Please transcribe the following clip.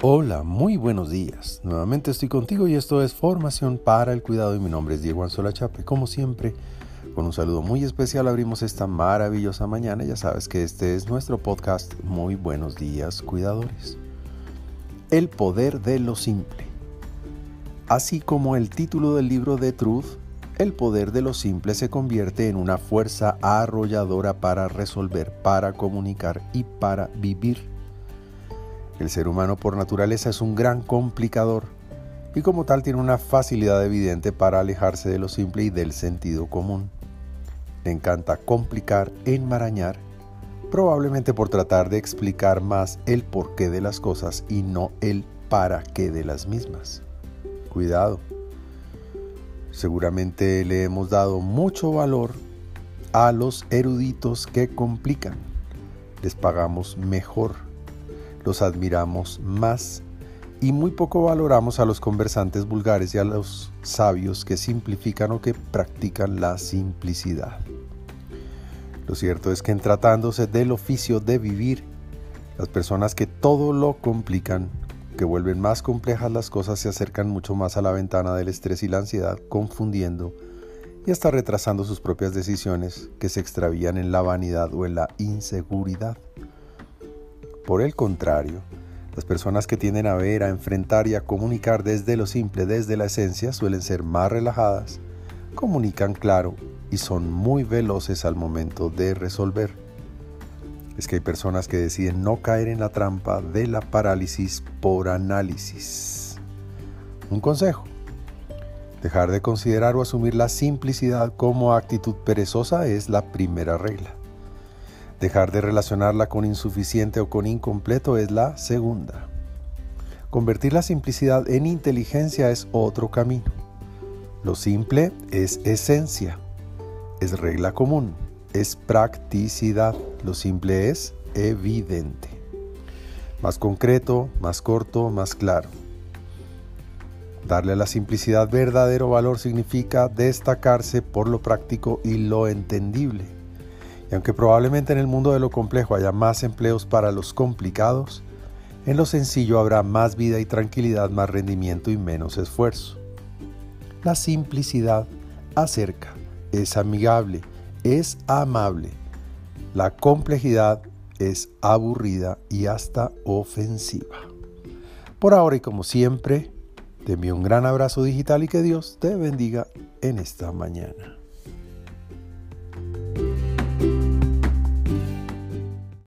Hola, muy buenos días. Nuevamente estoy contigo y esto es Formación para el Cuidado y mi nombre es Diego Anzola Chape. Como siempre, con un saludo muy especial abrimos esta maravillosa mañana. Ya sabes que este es nuestro podcast Muy buenos días, cuidadores. El poder de lo simple. Así como el título del libro de Truth, el poder de lo simple se convierte en una fuerza arrolladora para resolver, para comunicar y para vivir. El ser humano por naturaleza es un gran complicador y como tal tiene una facilidad evidente para alejarse de lo simple y del sentido común. Le encanta complicar, enmarañar, probablemente por tratar de explicar más el porqué de las cosas y no el para qué de las mismas. Cuidado. Seguramente le hemos dado mucho valor a los eruditos que complican. Les pagamos mejor los admiramos más y muy poco valoramos a los conversantes vulgares y a los sabios que simplifican o que practican la simplicidad. Lo cierto es que en tratándose del oficio de vivir, las personas que todo lo complican, que vuelven más complejas las cosas, se acercan mucho más a la ventana del estrés y la ansiedad, confundiendo y hasta retrasando sus propias decisiones que se extravían en la vanidad o en la inseguridad. Por el contrario, las personas que tienden a ver, a enfrentar y a comunicar desde lo simple, desde la esencia, suelen ser más relajadas, comunican claro y son muy veloces al momento de resolver. Es que hay personas que deciden no caer en la trampa de la parálisis por análisis. Un consejo. Dejar de considerar o asumir la simplicidad como actitud perezosa es la primera regla. Dejar de relacionarla con insuficiente o con incompleto es la segunda. Convertir la simplicidad en inteligencia es otro camino. Lo simple es esencia, es regla común, es practicidad. Lo simple es evidente. Más concreto, más corto, más claro. Darle a la simplicidad verdadero valor significa destacarse por lo práctico y lo entendible y aunque probablemente en el mundo de lo complejo haya más empleos para los complicados, en lo sencillo habrá más vida y tranquilidad, más rendimiento y menos esfuerzo. La simplicidad acerca, es amigable, es amable. La complejidad es aburrida y hasta ofensiva. Por ahora y como siempre, te envío un gran abrazo digital y que Dios te bendiga en esta mañana.